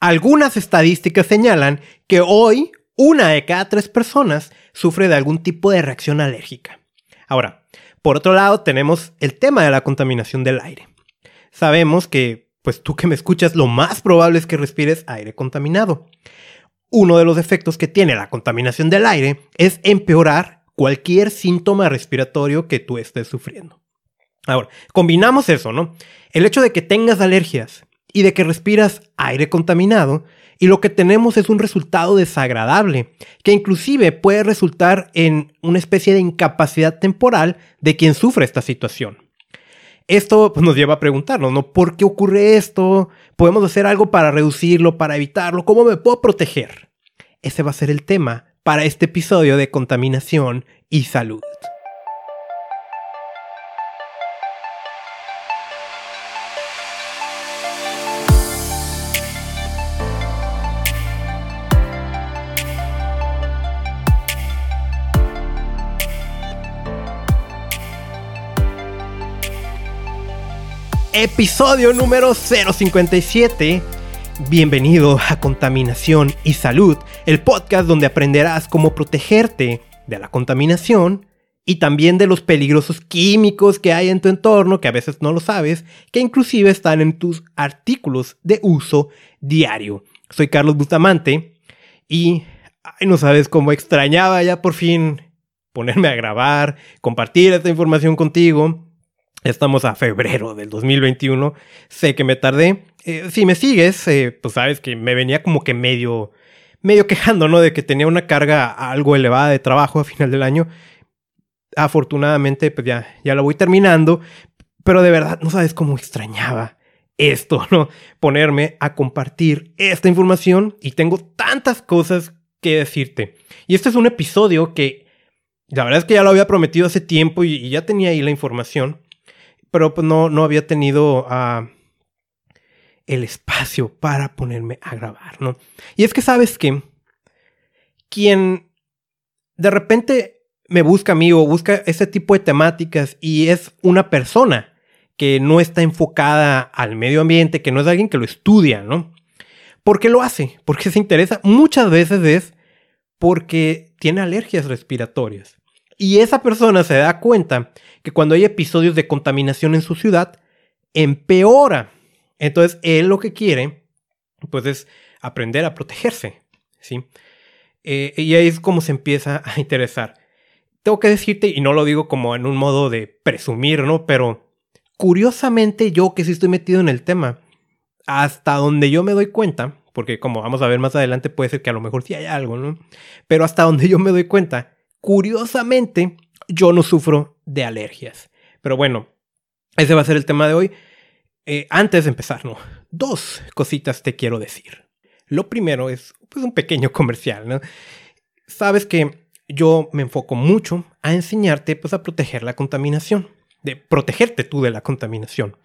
Algunas estadísticas señalan que hoy una de cada tres personas sufre de algún tipo de reacción alérgica. Ahora, por otro lado, tenemos el tema de la contaminación del aire. Sabemos que, pues tú que me escuchas, lo más probable es que respires aire contaminado. Uno de los efectos que tiene la contaminación del aire es empeorar cualquier síntoma respiratorio que tú estés sufriendo. Ahora, combinamos eso, ¿no? El hecho de que tengas alergias y de que respiras aire contaminado y lo que tenemos es un resultado desagradable, que inclusive puede resultar en una especie de incapacidad temporal de quien sufre esta situación. Esto pues, nos lleva a preguntarnos, ¿no? ¿Por qué ocurre esto? ¿Podemos hacer algo para reducirlo, para evitarlo? ¿Cómo me puedo proteger? Ese va a ser el tema para este episodio de contaminación y salud. Episodio número 057. Bienvenido a Contaminación y Salud, el podcast donde aprenderás cómo protegerte de la contaminación y también de los peligrosos químicos que hay en tu entorno, que a veces no lo sabes, que inclusive están en tus artículos de uso diario. Soy Carlos Bustamante y no sabes cómo extrañaba ya por fin ponerme a grabar, compartir esta información contigo. Estamos a febrero del 2021. Sé que me tardé. Eh, si me sigues, eh, pues sabes que me venía como que medio, medio quejando, ¿no? De que tenía una carga algo elevada de trabajo a final del año. Afortunadamente, pues ya, ya lo voy terminando. Pero de verdad, no sabes cómo extrañaba esto, ¿no? Ponerme a compartir esta información y tengo tantas cosas que decirte. Y este es un episodio que la verdad es que ya lo había prometido hace tiempo y ya tenía ahí la información pero pues no, no había tenido ah, el espacio para ponerme a grabar, ¿no? Y es que sabes que quien de repente me busca a mí o busca ese tipo de temáticas y es una persona que no está enfocada al medio ambiente, que no es alguien que lo estudia, ¿no? ¿Por qué lo hace? Porque se interesa. Muchas veces es porque tiene alergias respiratorias. Y esa persona se da cuenta que cuando hay episodios de contaminación en su ciudad, empeora. Entonces, él lo que quiere, pues es aprender a protegerse, ¿sí? Eh, y ahí es como se empieza a interesar. Tengo que decirte, y no lo digo como en un modo de presumir, ¿no? Pero curiosamente yo que sí estoy metido en el tema, hasta donde yo me doy cuenta, porque como vamos a ver más adelante puede ser que a lo mejor sí hay algo, ¿no? Pero hasta donde yo me doy cuenta, curiosamente yo no sufro de alergias. Pero bueno, ese va a ser el tema de hoy. Eh, antes de empezar, no, dos cositas te quiero decir. Lo primero es pues, un pequeño comercial, ¿no? Sabes que yo me enfoco mucho a enseñarte pues, a proteger la contaminación, de protegerte tú de la contaminación.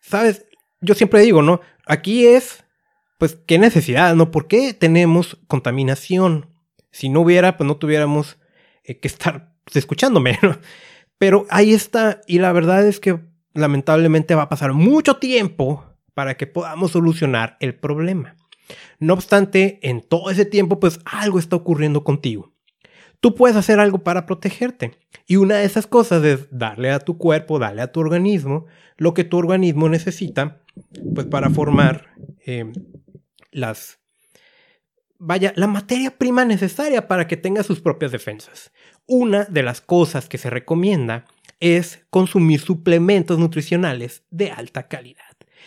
Sabes, yo siempre digo, ¿no? Aquí es, pues, ¿qué necesidad, no? ¿Por qué tenemos contaminación? Si no hubiera, pues no tuviéramos eh, que estar pues, escuchándome, ¿no? Pero ahí está, y la verdad es que lamentablemente va a pasar mucho tiempo para que podamos solucionar el problema. No obstante, en todo ese tiempo, pues algo está ocurriendo contigo. Tú puedes hacer algo para protegerte. Y una de esas cosas es darle a tu cuerpo, darle a tu organismo lo que tu organismo necesita, pues para formar eh, las vaya, la materia prima necesaria para que tenga sus propias defensas. Una de las cosas que se recomienda es consumir suplementos nutricionales de alta calidad.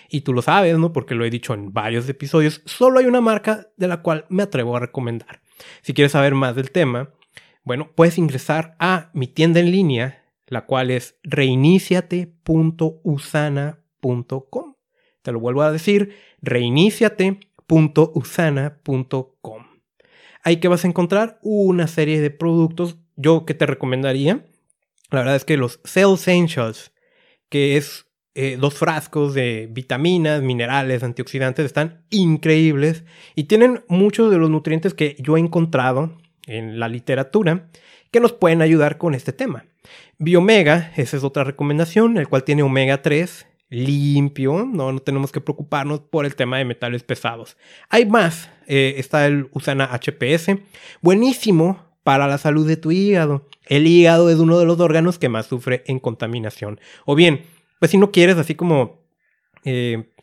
Y tú lo sabes, ¿no? Porque lo he dicho en varios episodios, solo hay una marca de la cual me atrevo a recomendar. Si quieres saber más del tema, bueno, puedes ingresar a mi tienda en línea, la cual es reiniciate.usana.com. Te lo vuelvo a decir, reiniciate.usana.com. Ahí que vas a encontrar una serie de productos yo que te recomendaría, la verdad es que los Cell Essentials, que es eh, dos frascos de vitaminas, minerales, antioxidantes, están increíbles y tienen muchos de los nutrientes que yo he encontrado en la literatura que nos pueden ayudar con este tema. Biomega, esa es otra recomendación, el cual tiene omega 3 limpio, no, no tenemos que preocuparnos por el tema de metales pesados. Hay más, eh, está el Usana HPS, buenísimo para la salud de tu hígado. El hígado es uno de los órganos que más sufre en contaminación. O bien, pues si no quieres así como eh,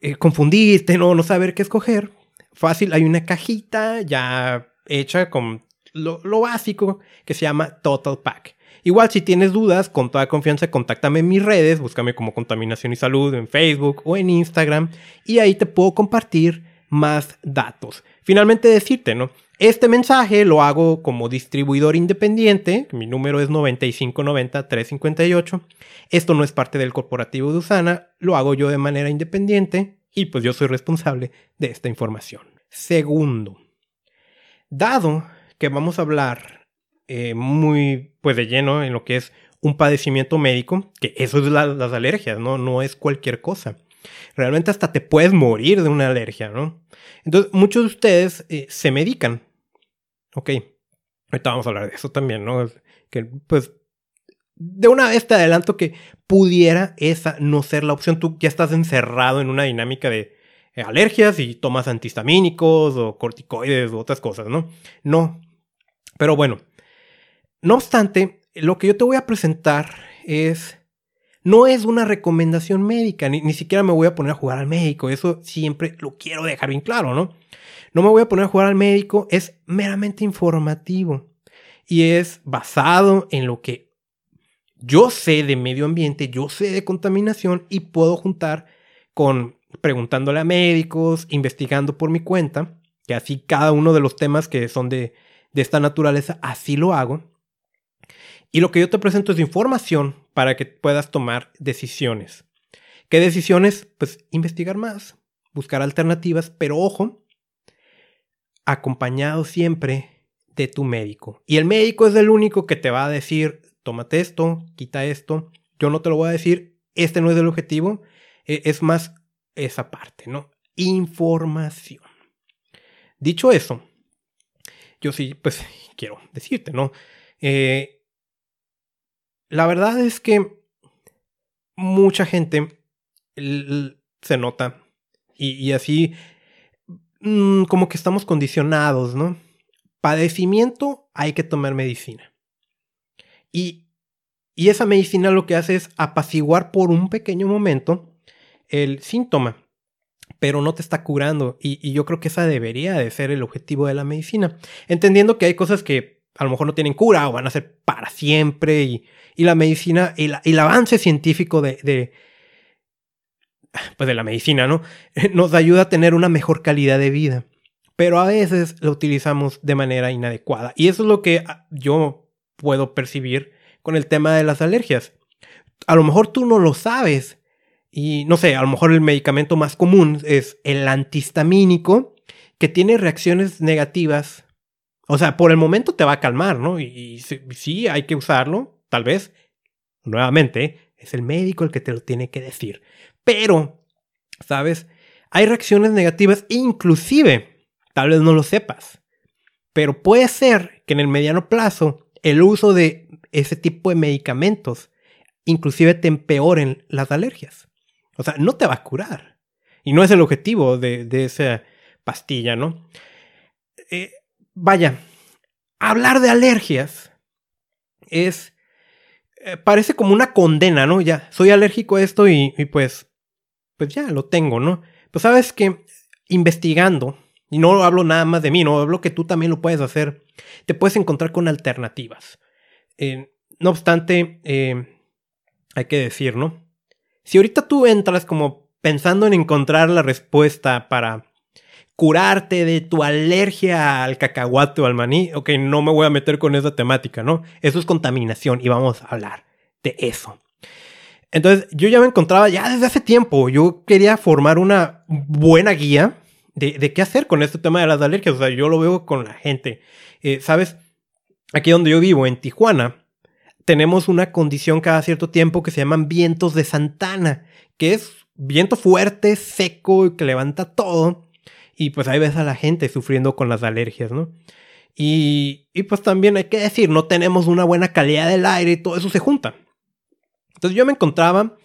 eh, confundirte, no, no saber qué escoger, fácil, hay una cajita ya hecha con lo, lo básico que se llama Total Pack. Igual si tienes dudas, con toda confianza, contáctame en mis redes, búscame como Contaminación y Salud en Facebook o en Instagram y ahí te puedo compartir más datos. Finalmente decirte, ¿no? Este mensaje lo hago como distribuidor independiente, mi número es 9590-358. Esto no es parte del corporativo de Usana, lo hago yo de manera independiente y pues yo soy responsable de esta información. Segundo, dado que vamos a hablar eh, muy pues de lleno en lo que es un padecimiento médico, que eso es las alergias, ¿no? No es cualquier cosa. Realmente hasta te puedes morir de una alergia, ¿no? Entonces, muchos de ustedes eh, se medican. Ok, ahorita vamos a hablar de eso también, ¿no? Que pues de una vez te adelanto que pudiera esa no ser la opción. Tú ya estás encerrado en una dinámica de eh, alergias y tomas antihistamínicos o corticoides u otras cosas, ¿no? No. Pero bueno, no obstante, lo que yo te voy a presentar es... No es una recomendación médica, ni, siquiera me voy a poner a jugar al médico, eso siempre lo quiero dejar bien claro, ¿no? No me voy a poner a jugar al médico, es meramente informativo y es basado en lo que yo sé de medio ambiente, yo sé de contaminación y puedo juntar con preguntándole a médicos, investigando por mi cuenta, que así cada uno de los temas que son de, de esta naturaleza, así lo hago. Y lo que yo te presento es información para que puedas tomar decisiones. ¿Qué decisiones? Pues investigar más, buscar alternativas, pero ojo, acompañado siempre de tu médico. Y el médico es el único que te va a decir, tómate esto, quita esto. Yo no te lo voy a decir, este no es el objetivo, e, es más esa parte, ¿no? Información. Dicho eso, yo sí, pues quiero decirte, ¿no? Eh, la verdad es que mucha gente se nota y, así mm, como que estamos condicionados, ¿no? Padecimiento hay que tomar medicina. Y, y esa medicina lo que hace es apaciguar por un pequeño momento el síntoma, pero no te está curando. Y, y, yo creo que esa debería de ser el objetivo de la medicina. Entendiendo que hay cosas que a lo mejor no tienen cura o van a ser para siempre y, y la medicina y, el avance científico de, de, pues de la medicina, ¿no? Nos ayuda a tener una mejor calidad de vida. Pero a veces lo utilizamos de manera inadecuada. Y eso es lo que ah, yo puedo percibir con el tema de las alergias. A lo mejor tú no lo sabes. Y no sé, a lo mejor el medicamento más común es el antihistamínico, que tiene reacciones negativas. O sea, por el momento te va a calmar, ¿no? Y, sí, hay que usarlo, tal vez, nuevamente, es el médico el que te lo tiene que decir. Pero, ¿sabes? Hay reacciones negativas, inclusive, tal vez no lo sepas, pero puede ser que en el mediano plazo el uso de ese tipo de medicamentos inclusive te empeoren las alergias. O sea, no te va a curar. Y no es el objetivo de, esa pastilla, ¿no? Eh, vaya, hablar de alergias es eh, parece como una condena, ¿no? Ya, soy alérgico a esto y, pues, pues ya lo tengo, ¿no? Pues sabes que investigando, y no hablo nada más de mí, no hablo que tú también lo puedes hacer, te puedes encontrar con alternativas. no obstante, eh, hay que decir, ¿no? Si ahorita tú entras como pensando en encontrar la respuesta para curarte de tu alergia al cacahuate o al maní, ok, no me voy a meter con esa temática, ¿no? Eso es contaminación y vamos a hablar de eso. Entonces, yo ya me encontraba ya desde hace tiempo, yo quería formar una buena guía de, qué hacer con este tema de las alergias, o sea, yo lo veo con la gente. Eh, ¿Sabes? Aquí donde yo vivo, en Tijuana, tenemos una condición cada cierto tiempo que se llaman vientos de Santana, que es viento fuerte, seco y que levanta todo y pues ahí ves a la gente sufriendo con las alergias, ¿no? Y, y pues también hay que decir, no tenemos una buena calidad del aire y todo eso se junta. Entonces yo me encontraba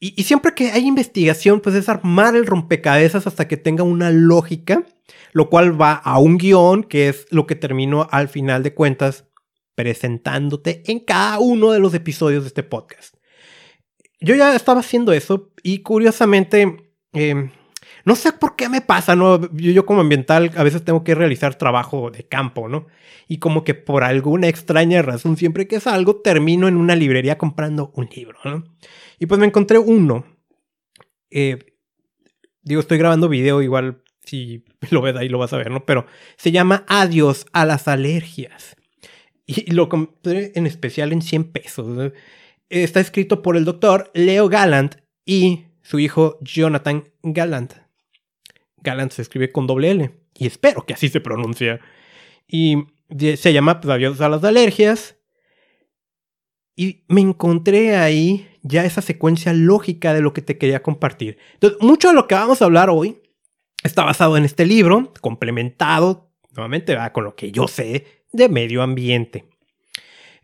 Y, siempre que hay investigación, pues es armar el rompecabezas hasta que tenga una lógica, lo cual va a un guion, que es lo que termino al final de cuentas presentándote en cada uno de los episodios de este podcast. Yo ya estaba haciendo eso y curiosamente, em, no sé por qué me pasa, ¿no? Yo, yo, como ambiental a veces tengo que realizar trabajo de campo, ¿no? Y como que por alguna extraña razón, siempre que salgo, termino en una librería comprando un libro, ¿no? Y pues me encontré uno. Eh, digo, estoy grabando video, igual si lo ves ahí lo vas a ver, ¿no? Pero se llama Adiós a las alergias. Y lo compré en especial en 100 pesos. Está escrito por el doctor Leo Gallant y su hijo Jonathan Gallant. Gallant se escribe con doble L. Y espero que así se pronuncia. Y se llama pues, a las alergias. Y me encontré ahí ya esa secuencia lógica de lo que te quería compartir. Entonces, mucho de lo que vamos a hablar hoy está basado en este libro, complementado nuevamente con lo que yo sé de medio ambiente.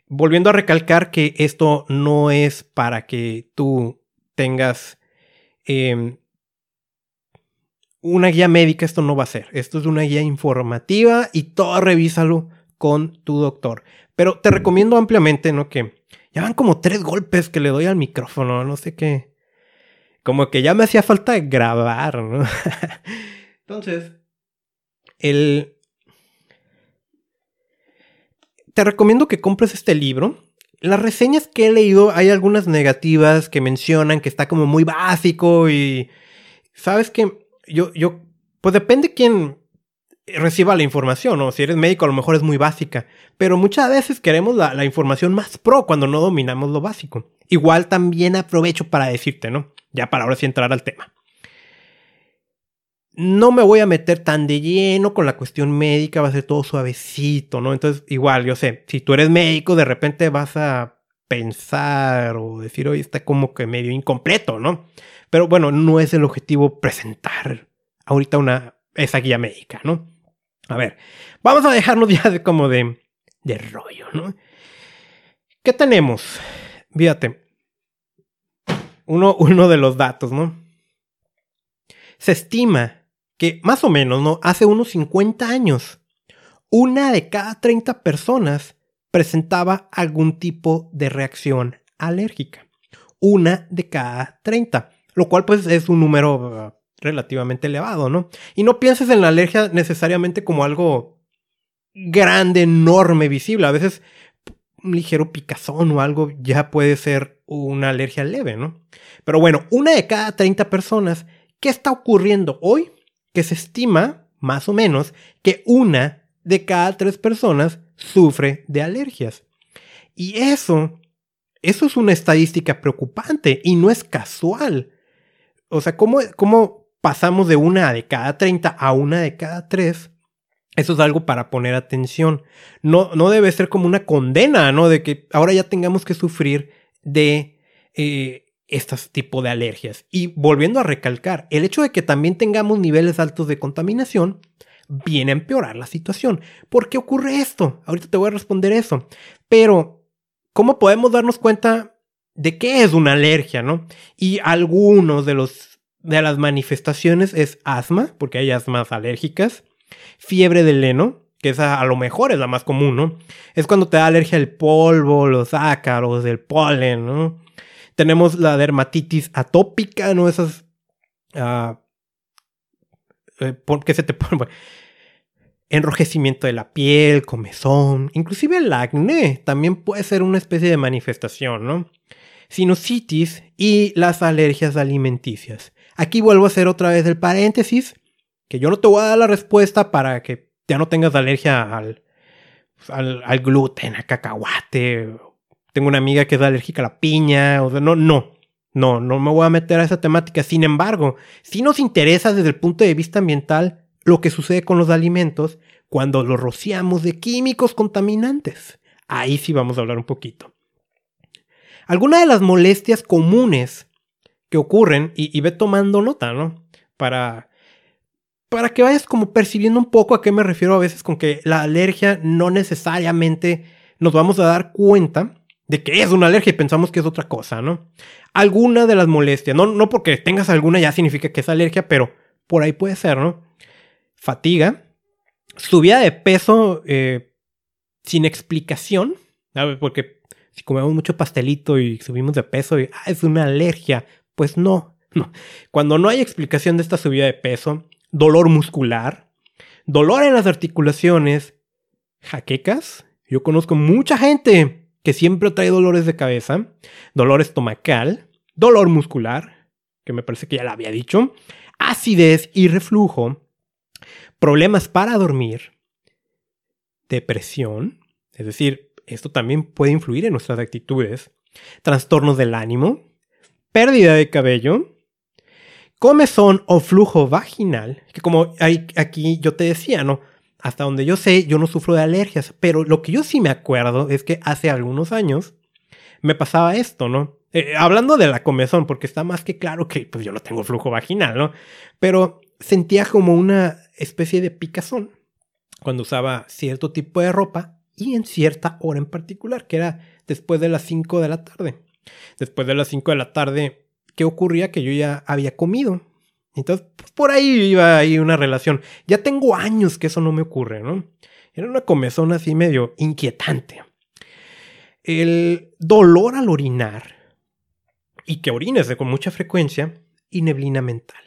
Volviendo a recalcar que esto no es para que tú tengas em, una guía médica, esto no va a ser. Esto es una guía informativa y todo revísalo con tu doctor. Pero te recomiendo ampliamente, ¿no? Que ya van como tres golpes que le doy al micrófono, no sé qué. Como que ya me hacía falta grabar, ¿no? Entonces, el... Te recomiendo que compres este libro. Las reseñas que he leído, hay algunas negativas que mencionan que está como muy básico y... ¿Sabes qué? Yo, yo, pues depende quién reciba la información, o si eres médico a lo mejor es muy básica, pero muchas veces queremos la, información más pro cuando no dominamos lo básico. Igual también aprovecho para decirte, ¿no? Ya para ahora sí entrar al tema. No me voy a meter tan de lleno con la cuestión médica, va a ser todo suavecito, ¿no? Entonces, igual, yo sé, si tú eres médico, de repente vas a pensar o decir, oye, está como que medio incompleto, ¿no? Pero bueno, no es el objetivo presentar ahorita una, esa guía médica, ¿no? A ver, vamos a dejarnos ya de como de, de rollo, ¿no? ¿Qué tenemos? Fíjate. Uno, uno de los datos, ¿no? Se estima que más o menos, ¿no? Hace unos 50 años, una de cada 30 personas presentaba algún tipo de reacción alérgica. Una de cada 30. Lo cual pues es un número relativamente elevado, ¿no? Y no pienses en la alergia necesariamente como algo grande, enorme, visible. A veces un ligero picazón o algo ya puede ser una alergia leve, ¿no? Pero bueno, una de cada 30 personas, ¿qué está ocurriendo hoy? Que se estima, más o menos, que una de cada tres personas sufre de alergias. Y eso, eso es una estadística preocupante y no es casual. O sea, ¿cómo, cómo pasamos de una de cada 30 a una de cada 3, eso es algo para poner atención. No, no debe ser como una condena, ¿no? De que ahora ya tengamos que sufrir de eh, estos tipos de alergias. Y volviendo a recalcar, el hecho de que también tengamos niveles altos de contaminación viene a empeorar la situación. ¿Por qué ocurre esto? Ahorita te voy a responder eso. Pero, ¿cómo podemos darnos cuenta de qué es una alergia, no? Y algunos de los de las manifestaciones es asma, porque hay asmas alérgicas, fiebre del heno, que esa a lo mejor es la más común, ¿no? Es cuando te da alergia al polvo, los ácaros, el polen, ¿no? Tenemos la dermatitis atópica, ¿no? Esas... Uh, ¿Qué se te pone? enrojecimiento de la piel, comezón, inclusive el acné también puede ser una especie de manifestación, ¿no? Sinusitis y las alergias alimenticias. Aquí vuelvo a hacer otra vez el paréntesis, que yo no te voy a dar la respuesta para que ya no tengas alergia al, al, gluten, al cacahuate. Tengo una amiga que es alérgica a la piña, o sea, no, no, no, no me voy a meter a esa temática. Sin embargo, si nos interesa desde el punto de vista ambiental lo que sucede con los alimentos cuando los rociamos de químicos contaminantes. Ahí sí vamos a hablar un poquito. Algunas de las molestias comunes que ocurren y, ve tomando nota, ¿no? Para, para que vayas como percibiendo un poco a qué me refiero a veces con que la alergia no necesariamente nos vamos a dar cuenta de que es una alergia y pensamos que es otra cosa, ¿no? Alguna de las molestias, no, no porque tengas alguna ya significa que es alergia, pero por ahí puede ser, ¿no? Fatiga, subida de peso eh, sin explicación, porque si comemos mucho pastelito y subimos de peso y ah, es una alergia, pues no, no. Cuando no hay explicación de esta subida de peso, dolor muscular, dolor en las articulaciones, jaquecas. Yo conozco mucha gente que siempre trae dolores de cabeza, dolor estomacal, dolor muscular, que me parece que ya lo había dicho, acidez y reflujo, problemas para dormir, depresión, es decir, esto también puede influir en nuestras actitudes, trastornos del ánimo, pérdida de cabello, comezón o flujo vaginal, que como aquí yo te decía, ¿no? Hasta donde yo sé, yo no sufro de alergias, pero lo que yo sí me acuerdo es que hace algunos años me pasaba esto, ¿no? Eh, hablando de la comezón, porque está más que claro que pues yo no tengo flujo vaginal, ¿no? Pero sentía como una especie de picazón cuando usaba cierto tipo de ropa y en cierta hora en particular, que era después de las 5 de la tarde. Después de las 5 de la tarde, ¿qué ocurría? Que yo ya había comido. Entonces, pues, por ahí iba ahí una relación. Ya tengo años que eso no me ocurre, ¿no? Era una comezón así medio inquietante. El dolor al orinar y que orines con mucha frecuencia y neblina mental.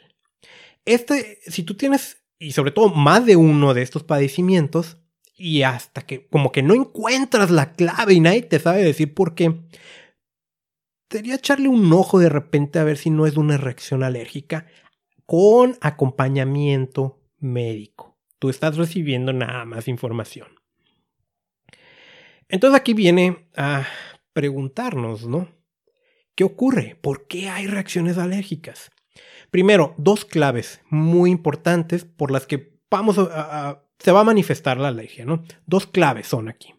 Este, si tú tienes, y sobre todo más de uno de estos padecimientos, y hasta que como que no encuentras la clave y nadie te sabe decir por qué, debería echarle un ojo de repente a ver si no es una reacción alérgica con acompañamiento médico. Tú estás recibiendo nada más información. Entonces aquí viene a preguntarnos, ¿no? ¿Qué ocurre? ¿Por qué hay reacciones alérgicas? Primero, dos claves muy importantes por las que vamos a, se va a manifestar la alergia, ¿no? Dos claves son aquí.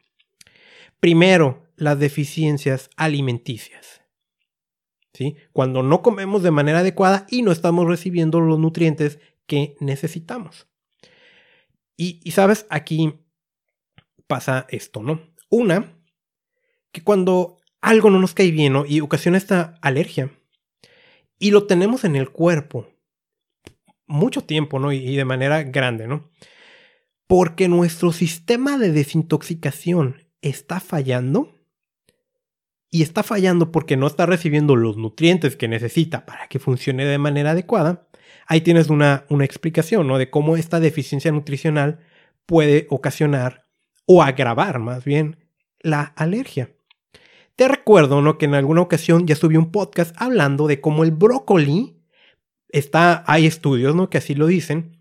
Primero, las deficiencias alimenticias. ¿Sí? Cuando no comemos de manera adecuada y no estamos recibiendo los nutrientes que necesitamos. Y, y sabes, aquí pasa esto, ¿no? Una, que cuando algo no nos cae bien ¿no? y ocasiona esta alergia, y lo tenemos en el cuerpo mucho tiempo, ¿no? Y, de manera grande, ¿no? Porque nuestro sistema de desintoxicación está fallando. Y está fallando porque no está recibiendo los nutrientes que necesita para que funcione de manera adecuada. Ahí tienes una, una explicación, ¿no? De cómo esta deficiencia nutricional puede ocasionar o agravar más bien la alergia. Te recuerdo, ¿no? Que en alguna ocasión ya subí un podcast hablando de cómo el brócoli está, hay estudios, ¿no? Que así lo dicen,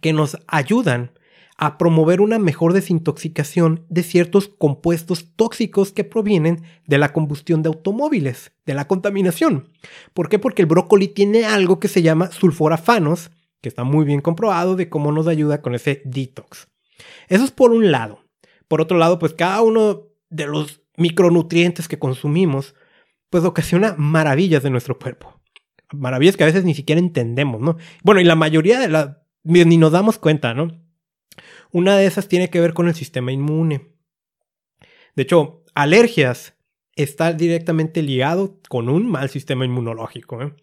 que nos ayudan a promover una mejor desintoxicación de ciertos compuestos tóxicos que provienen de la combustión de automóviles, de la contaminación. ¿Por qué? Porque el brócoli tiene algo que se llama sulforafanos, que está muy bien comprobado de cómo nos ayuda con ese detox. Eso es por un lado. Por otro lado, pues cada uno de los micronutrientes que consumimos, pues ocasiona maravillas de nuestro cuerpo. Maravillas que a veces ni siquiera entendemos, ¿no? Bueno, y la mayoría de las ni nos damos cuenta, ¿no? Una de esas tiene que ver con el sistema inmune. De hecho, alergias está directamente ligado con un mal sistema inmunológico. ¿eh?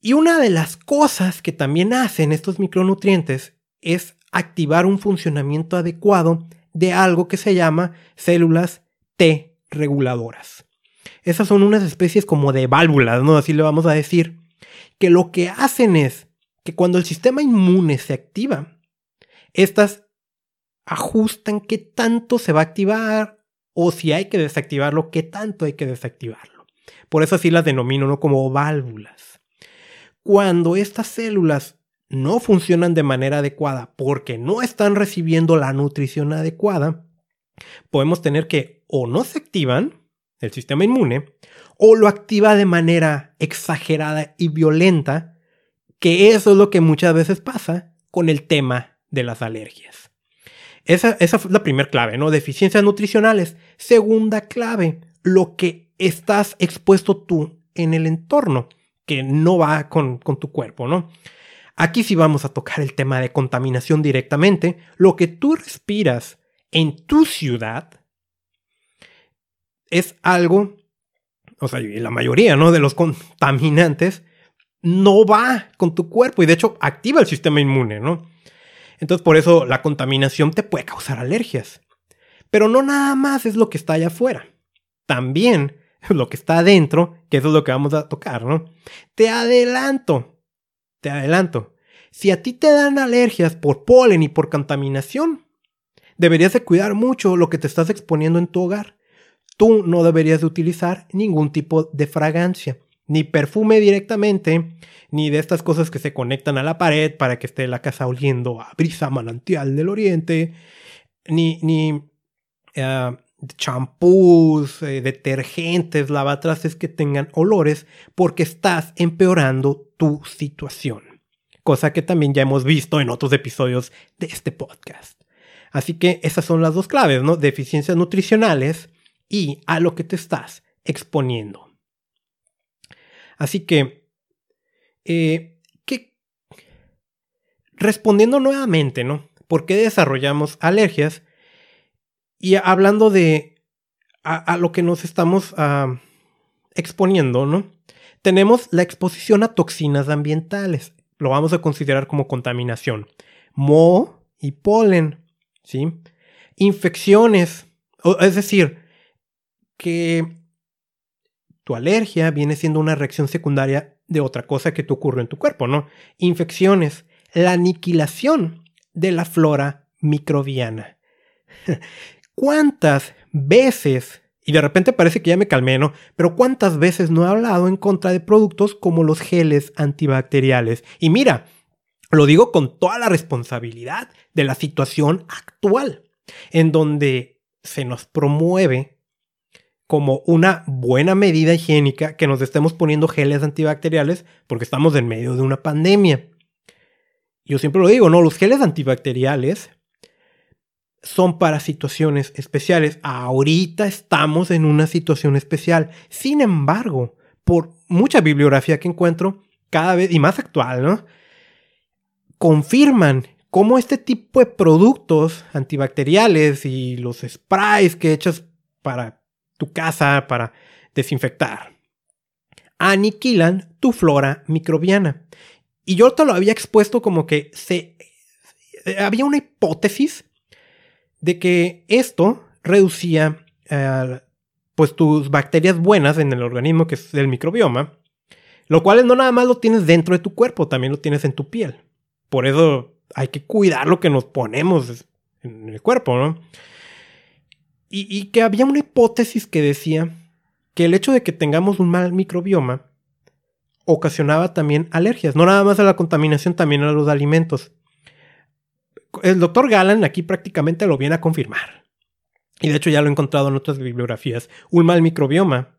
Y una de las cosas que también hacen estos micronutrientes es activar un funcionamiento adecuado de algo que se llama células T reguladoras. Esas son unas especies como de válvulas, ¿no? Así le vamos a decir. Que lo que hacen es que cuando el sistema inmune se activa, estas ajustan qué tanto se va a activar o si hay que desactivarlo, qué tanto hay que desactivarlo. Por eso así las denomino ¿no? como válvulas. Cuando estas células no funcionan de manera adecuada porque no están recibiendo la nutrición adecuada, podemos tener que o no se activan el sistema inmune o lo activa de manera exagerada y violenta, que eso es lo que muchas veces pasa con el tema de las alergias. Esa, esa es la primera clave, ¿no? Deficiencias nutricionales. Segunda clave, lo que estás expuesto tú en el entorno, que no va con, con tu cuerpo, ¿no? Aquí sí vamos a tocar el tema de contaminación directamente. Lo que tú respiras en tu ciudad es algo, o sea, la mayoría, ¿no? De los contaminantes no va con tu cuerpo y de hecho activa el sistema inmune, ¿no? Entonces por eso la contaminación te puede causar alergias. Pero no nada más es lo que está allá afuera. También lo que está adentro, que eso es lo que vamos a tocar, ¿no? Te adelanto, te adelanto. Si a ti te dan alergias por polen y por contaminación, deberías de cuidar mucho lo que te estás exponiendo en tu hogar. Tú no deberías de utilizar ningún tipo de fragancia ni perfume directamente, ni de estas cosas que se conectan a la pared para que esté la casa oliendo a brisa manantial del oriente, ni, ni eh, champús, eh, detergentes, lavatrastes que tengan olores, porque estás empeorando tu situación. Cosa que también ya hemos visto en otros episodios de este podcast. Así que esas son las dos claves, ¿no? Deficiencias nutricionales y a lo que te estás exponiendo. Así que, eh, respondiendo nuevamente, ¿no? ¿Por qué desarrollamos alergias? Y hablando de a, lo que nos estamos ah, exponiendo, ¿no? Tenemos la exposición a toxinas ambientales. Lo vamos a considerar como contaminación. Moho y polen, ¿sí? Infecciones. es decir, que tu alergia viene siendo una reacción secundaria de otra cosa que te ocurre en tu cuerpo, ¿no? Infecciones, la aniquilación de la flora microbiana. ¿Cuántas veces, y de repente parece que ya me calmé, ¿no? Pero cuántas veces no he hablado en contra de productos como los geles antibacteriales? Y mira, lo digo con toda la responsabilidad de la situación actual, en donde se nos promueve como una buena medida higiénica que nos estemos poniendo geles antibacteriales porque estamos en medio de una pandemia. Yo siempre lo digo, ¿no? Los geles antibacteriales son para situaciones especiales. Ahorita estamos en una situación especial. Sin embargo, por mucha bibliografía que encuentro, cada vez, y más actual, ¿no? Confirman cómo este tipo de productos antibacteriales y los sprays que echas para tu casa para desinfectar. Aniquilan tu flora microbiana. Y yo te lo había expuesto como que se, eh, había una hipótesis de que esto reducía eh, pues tus bacterias buenas en el organismo que es el microbioma, lo cual no nada más lo tienes dentro de tu cuerpo, también lo tienes en tu piel. Por eso hay que cuidar lo que nos ponemos en el cuerpo, ¿no? Y, que había una hipótesis que decía que el hecho de que tengamos un mal microbioma ocasionaba también alergias, no nada más a la contaminación, también a los alimentos. El doctor Gallen aquí prácticamente lo viene a confirmar. Y de hecho ya lo he encontrado en otras bibliografías. Un mal microbioma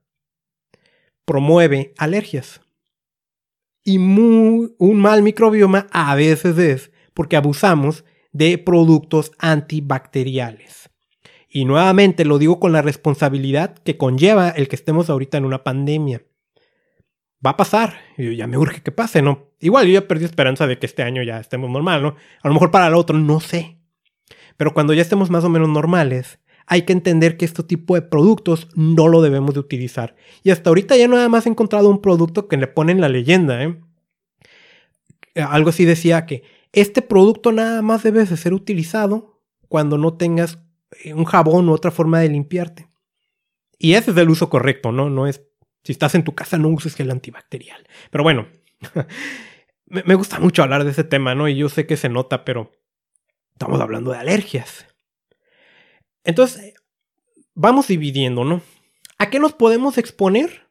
promueve alergias. Y un mal microbioma a veces es porque abusamos de productos antibacteriales. Y nuevamente lo digo con la responsabilidad que conlleva el que estemos ahorita en una pandemia. Va a pasar, y ya me urge que pase, ¿no? Igual yo ya perdí esperanza de que este año ya estemos normal, ¿no? A lo mejor para el otro, no sé. Pero cuando ya estemos más o menos normales, hay que entender que este tipo de productos no lo debemos de utilizar. Y hasta ahorita ya nada más he encontrado un producto que le ponen la leyenda, ¿eh? Algo así decía que este producto nada más debe de ser utilizado cuando no tengas eh, un jabón u otra forma de limpiarte. Y ese es el uso correcto, ¿no? No es, si estás en tu casa no uses gel antibacterial. Pero bueno, me gusta mucho hablar de ese tema, ¿no? Y yo sé que se nota, pero estamos hablando de alergias. Entonces, vamos dividiendo, ¿no? ¿A qué nos podemos exponer?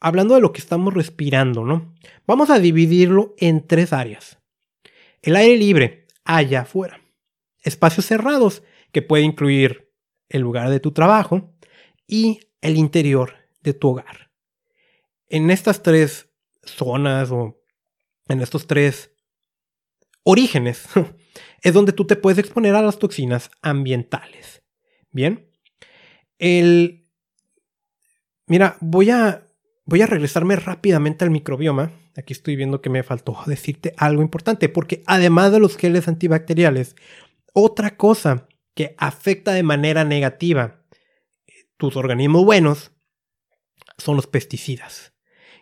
Hablando de lo que estamos respirando, ¿no? Vamos a dividirlo en tres áreas. El aire libre, allá afuera espacios cerrados, que puede incluir el lugar de tu trabajo y el interior de tu hogar. En estas tres zonas o en estos tres orígenes es donde tú te puedes exponer a las toxinas ambientales. Bien. El Mira, voy a voy a regresarme rápidamente al microbioma. Aquí estoy viendo que me faltó decirte algo importante porque además de los geles antibacteriales otra cosa que afecta de manera negativa tus organismos buenos son los pesticidas.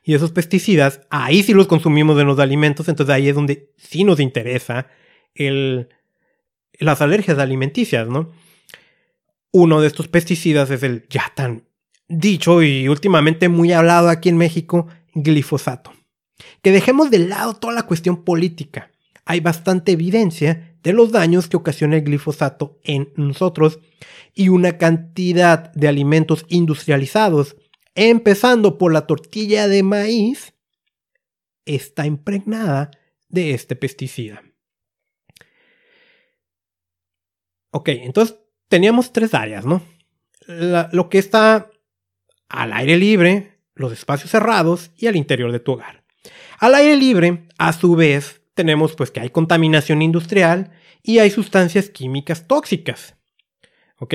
Y esos pesticidas, ahí sí los consumimos en los alimentos, entonces ahí es donde sí nos interesa el, las alergias alimenticias, ¿no? Uno de estos pesticidas es el ya tan dicho y últimamente muy hablado aquí en México, glifosato. Que dejemos de lado toda la cuestión política. Hay bastante evidencia de los daños que ocasiona el glifosato en nosotros y una cantidad de alimentos industrializados, empezando por la tortilla de maíz, está impregnada de este pesticida. Ok, entonces teníamos tres áreas, ¿no? lo que está al aire libre, los espacios cerrados y al interior de tu hogar. Al aire libre, a su vez, tenemos pues que hay contaminación industrial y hay sustancias químicas tóxicas. ¿Ok?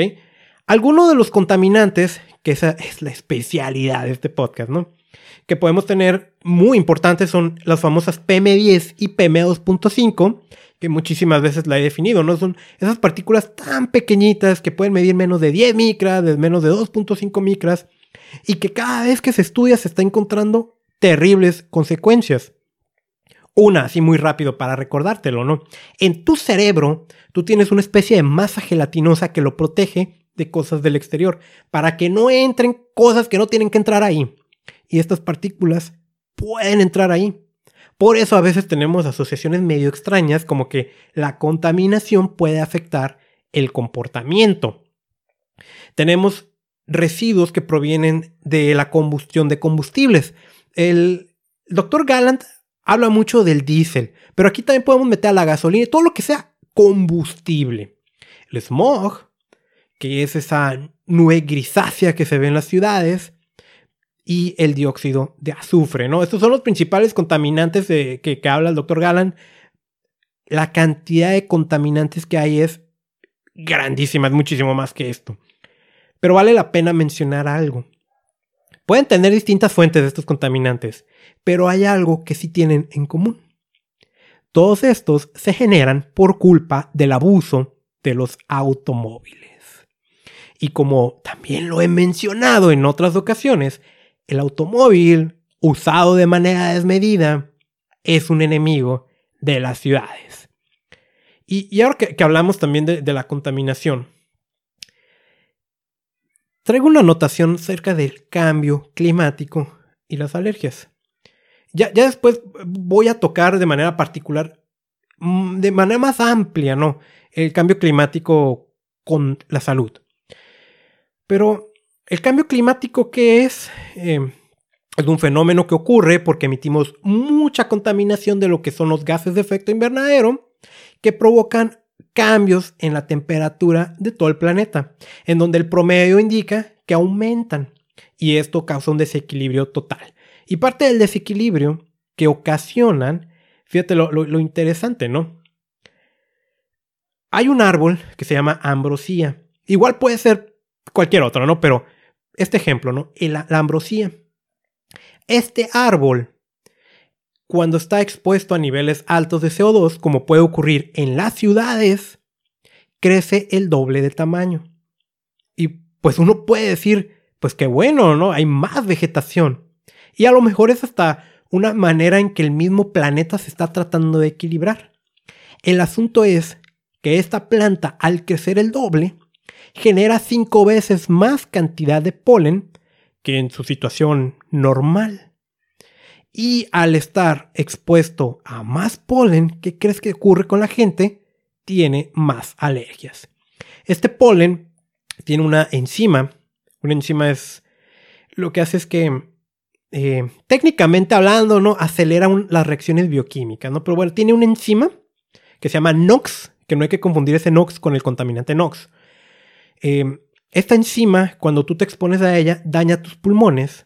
Algunos de los contaminantes, que esa es la especialidad de este podcast, ¿no? Que podemos tener muy importantes son las famosas PM10 y PM2.5, que muchísimas veces la he definido, ¿no? Son esas partículas tan pequeñitas que pueden medir menos de 10 micras, de menos de 2.5 micras, y que cada vez que se estudia se está encontrando terribles consecuencias. Una, así muy rápido para recordártelo, ¿no? En tu cerebro, tú tienes una especie de masa gelatinosa que lo protege de cosas del exterior, para que no entren cosas que no tienen que entrar ahí. Y estas partículas pueden entrar ahí. Por eso a veces tenemos asociaciones medio extrañas como que la contaminación puede afectar el comportamiento. Tenemos residuos que provienen de la combustión de combustibles. El doctor Gallant habla mucho del diésel, pero aquí también podemos meter a la gasolina todo lo que sea combustible. El smog, que es esa nube grisácea que se ve en las ciudades, y el dióxido de azufre, ¿no? Estos son los principales contaminantes de, que, que habla el doctor Galán. La cantidad de contaminantes que hay es grandísima, es muchísimo más que esto. Pero vale la pena mencionar algo. Pueden tener distintas fuentes de estos contaminantes, pero hay algo que sí tienen en común. Todos estos se generan por culpa del abuso de los automóviles. Y como también lo he mencionado en otras ocasiones, el automóvil usado de manera desmedida es un enemigo de las ciudades. Y, ahora que, hablamos también de, la contaminación, traigo una anotación acerca del cambio climático y las alergias. Ya, ya después voy a tocar de manera particular, mm, de manera más amplia, ¿no? El cambio climático con la salud. Pero el cambio climático, ¿qué es? Eh, es un fenómeno que ocurre porque emitimos mucha contaminación de lo que son los gases de efecto invernadero que provocan cambios en la temperatura de todo el planeta, en donde el promedio indica que aumentan y esto causa un desequilibrio total. Y parte del desequilibrio que ocasionan, fíjate lo, lo interesante, ¿no? Hay un árbol que se llama ambrosía. Igual puede ser cualquier otro, ¿no? Pero este ejemplo, ¿no? la ambrosía. Este árbol, cuando está expuesto a niveles altos de CO2, como puede ocurrir en las ciudades, crece el doble de tamaño. Y pues uno puede decir, pues qué bueno, ¿no? Hay más vegetación. Y a lo mejor es hasta una manera en que el mismo planeta se está tratando de equilibrar. El asunto es que esta planta, al crecer el doble, genera cinco veces más cantidad de polen que en su situación normal. Y al estar expuesto a más polen, ¿qué crees que ocurre con la gente? Tiene más alergias. Este polen tiene una enzima. Una enzima es lo que hace es que eh, técnicamente hablando, ¿no? Acelera las reacciones bioquímicas, ¿no? Pero bueno, tiene una enzima que se llama NOx, que no hay que confundir ese NOx con el contaminante NOx. Em, esta enzima, cuando tú te expones a ella, daña tus pulmones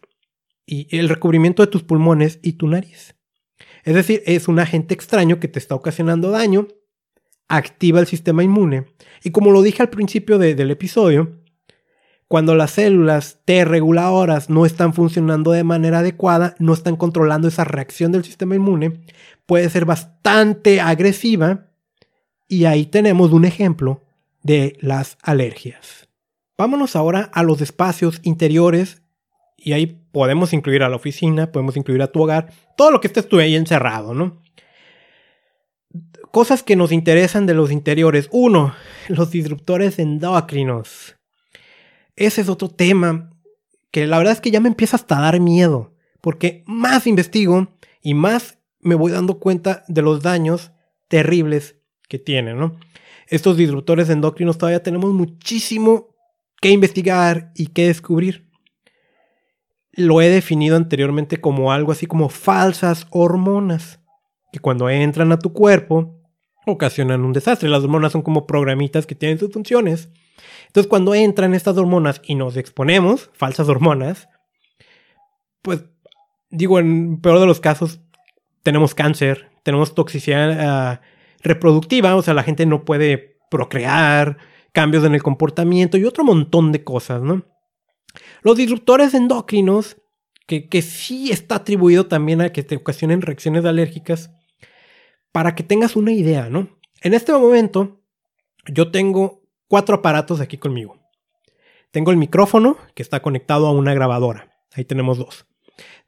y el recubrimiento de tus pulmones y tu nariz. Es decir, es un agente extraño que te está ocasionando daño, activa el sistema inmune y como lo dije al principio del episodio, cuando las células T reguladoras no están funcionando de manera adecuada, no están controlando esa reacción del sistema inmune, puede ser bastante agresiva y ahí tenemos un ejemplo de las alergias. Vámonos ahora a los espacios interiores y ahí podemos incluir a la oficina, podemos incluir a tu hogar, todo lo que estés tú ahí encerrado, ¿no? Cosas que nos interesan de los interiores. Uno, los disruptores endocrinos. Ese es otro tema que la verdad es que ya me empieza hasta a dar miedo, porque más investigo y más me voy dando cuenta de los daños terribles que tienen, ¿no? Estos disruptores endocrinos todavía tenemos muchísimo que investigar y que descubrir. Lo he definido anteriormente como algo así como falsas hormonas, que cuando entran a tu cuerpo ocasionan un desastre. Las hormonas son como programitas que tienen sus funciones. Entonces cuando entran estas hormonas y nos exponemos, falsas hormonas, pues digo, en peor de los casos, tenemos cáncer, tenemos toxicidad ah, reproductiva, o sea, la gente no puede procrear, cambios en el comportamiento y otro montón de cosas, ¿no? Los disruptores endocrinos, que, que sí está atribuido también a que te ocasionen reacciones alérgicas, para que tengas una idea, ¿no? En este momento, yo tengo cuatro aparatos aquí conmigo. Tengo el micrófono, que está conectado a una grabadora. Ahí tenemos dos.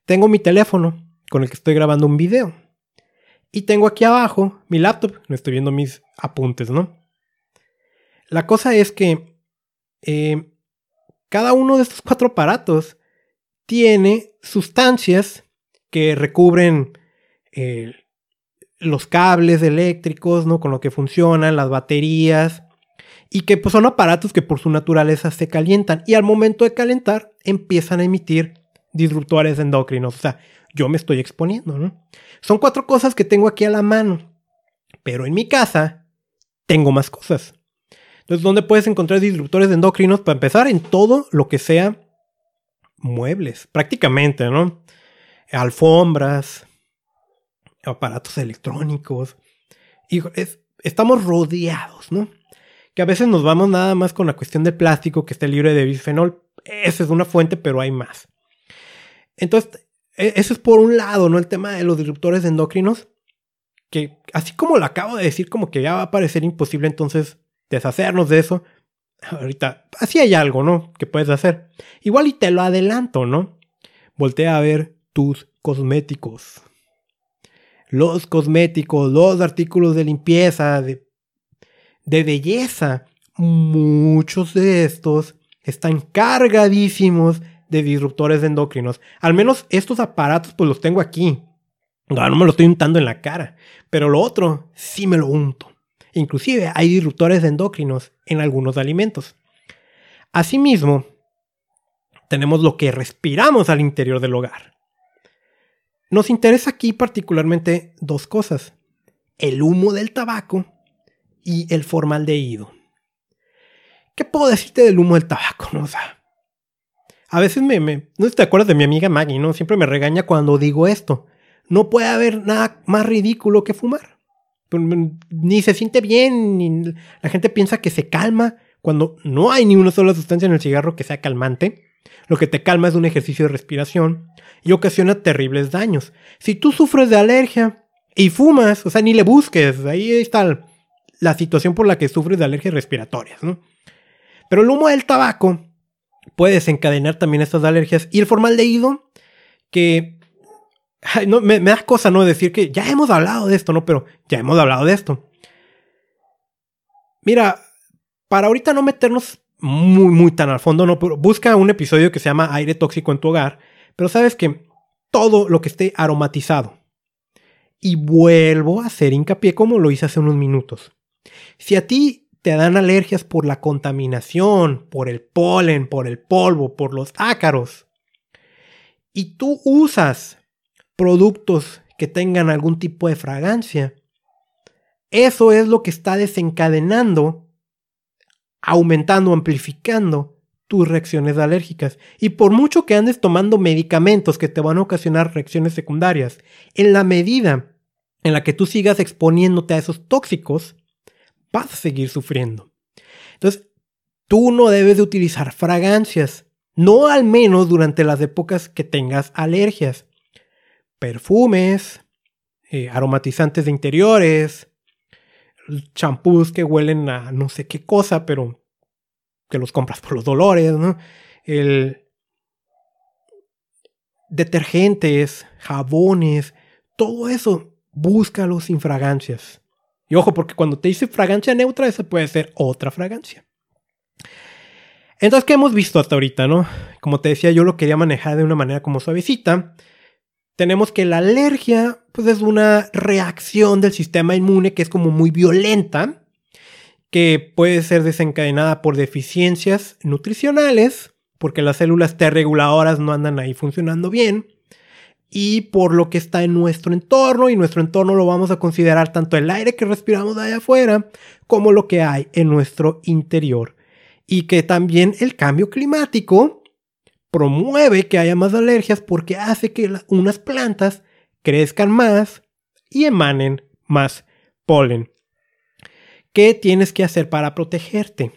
Tengo mi teléfono, con el que estoy grabando un video. Y tengo aquí abajo mi laptop, no estoy viendo mis apuntes, ¿no? La cosa es que eh, cada uno de estos cuatro aparatos tiene sustancias que recubren eh, los cables eléctricos, ¿no? Con lo que funcionan, las baterías. Y que pues, son aparatos que por su naturaleza se calientan. Y al momento de calentar empiezan a emitir disruptores endocrinos. O sea, yo me estoy exponiendo, ¿no? Son cuatro cosas que tengo aquí a la mano. Pero en mi casa tengo más cosas. Entonces, ¿dónde puedes encontrar disruptores endocrinos? Para empezar, en todo lo que sea muebles, prácticamente, ¿no? Alfombras, aparatos electrónicos. Y estamos rodeados, ¿no? Que a veces nos vamos nada más con la cuestión del plástico que esté libre de bisfenol. Esa es una fuente, pero hay más. Entonces, e, eso es por un lado, ¿no? El tema de los disruptores endocrinos. Que así como lo acabo de decir, como que ya va a parecer imposible entonces deshacernos de eso. Ahorita, así hay algo, ¿no? Que puedes hacer. Igual y te lo adelanto, ¿no? Voltea a ver tus cosméticos. Los cosméticos, los artículos de limpieza, de, de belleza. Muchos de estos están cargadísimos de disruptores endocrinos. Al menos estos aparatos pues los tengo aquí. No, no me lo estoy untando en la cara. Pero lo otro sí me lo unto. Inclusive hay disruptores endocrinos en algunos alimentos. Asimismo, tenemos lo que respiramos al interior del hogar. Nos interesa aquí particularmente dos cosas. El humo del tabaco y el formaldehído. ¿Qué puedo decirte del humo del tabaco? No? a veces me, me, No te acuerdas de mi amiga Maggie, ¿no? Siempre me regaña cuando digo esto. No puede haber nada más ridículo que fumar. Pues, ni se siente bien, ni la gente piensa que se calma cuando no hay ni una sola sustancia en el cigarro que sea calmante. Lo que te calma es un ejercicio de respiración y ocasiona terribles daños. Si tú sufres de alergia y fumas, o sea, ni le busques, ahí está la situación por la que sufres de alergias respiratorias, ¿no? Pero el humo del tabaco puede desencadenar también estas alergias y el formaldehído que no, me, da cosa, ¿no? Decir que ya hemos hablado de esto, ¿no? Pero ya hemos hablado de esto. Mira, para ahorita no meternos muy, muy tan al fondo, ¿no? busca un episodio que se llama Aire tóxico en tu hogar. Pero sabes que todo lo que esté aromatizado. Y vuelvo a hacer hincapié como lo hice hace unos minutos. Si a ti te dan alergias por la contaminación, por el polen, por el polvo, por los ácaros, y tú usas productos que tengan algún tipo de fragancia. Eso es lo que está desencadenando, aumentando, amplificando tus reacciones alérgicas. Y por mucho que andes tomando medicamentos que te van a ocasionar reacciones secundarias, en la medida en la que tú sigas exponiéndote a esos tóxicos, vas a seguir sufriendo. Entonces, tú no debes de utilizar fragancias, no al menos durante las épocas que tengas alergias perfumes, eh, aromatizantes de interiores, champús que huelen a no sé qué cosa, pero que los compras por los dolores, ¿no? El detergentes, jabones, todo eso, búscalo sin fragancias. Y ojo, porque cuando te dice fragancia neutra, esa puede ser otra fragancia. Entonces, ¿qué hemos visto hasta ahorita, no? Como te decía, yo lo quería manejar de una manera como suavecita. Tenemos que la alergia, pues es una reacción del sistema inmune que es como muy violenta, que puede ser desencadenada por deficiencias nutricionales, porque las células T reguladoras no andan ahí funcionando bien, y por lo que está en nuestro entorno, y nuestro entorno lo vamos a considerar tanto el aire que respiramos de allá afuera, como lo que hay en nuestro interior. Y que también el cambio climático promueve que haya más alergias porque hace que unas plantas crezcan más y emanen más polen. ¿Qué tienes que hacer para protegerte?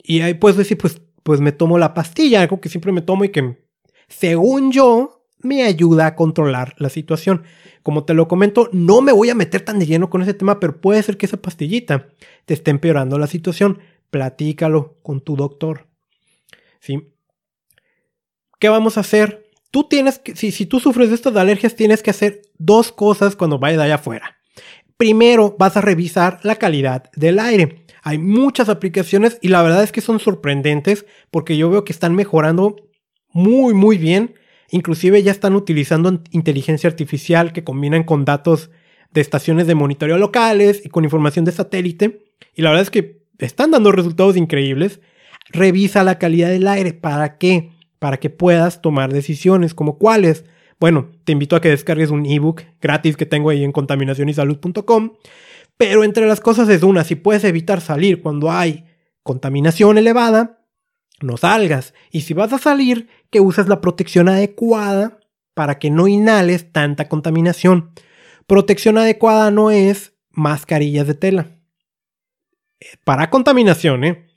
Y ahí puedes decir, pues, pues me tomo la pastilla, algo que siempre me tomo y que, según yo, me ayuda a controlar la situación. Como te lo comento, no me voy a meter tan de lleno con ese tema, pero puede ser que esa pastillita te esté empeorando la situación. Platícalo con tu doctor. ¿Sí? ¿Qué vamos a hacer? Tú tienes que, si, tú sufres de estas alergias, tienes que hacer dos cosas cuando vayas allá afuera. Primero, vas a revisar la calidad del aire. Hay muchas aplicaciones y la verdad es que son sorprendentes porque yo veo que están mejorando muy, muy bien Inclusive ya están utilizando inteligencia artificial que combinan con datos de estaciones de monitoreo locales y con información de satélite. Y la verdad es que están dando resultados increíbles. Revisa la calidad del aire. ¿Para qué? Para que puedas tomar decisiones como cuáles. Bueno, te invito a que descargues un ebook gratis que tengo ahí en contaminacionysalud.com. Pero entre las cosas es una, si puedes evitar salir cuando hay contaminación elevada, no salgas. Y si vas a salir, que uses la protección adecuada para que no inhales tanta contaminación. Protección adecuada no es mascarillas de tela. Para contaminación, ¿eh?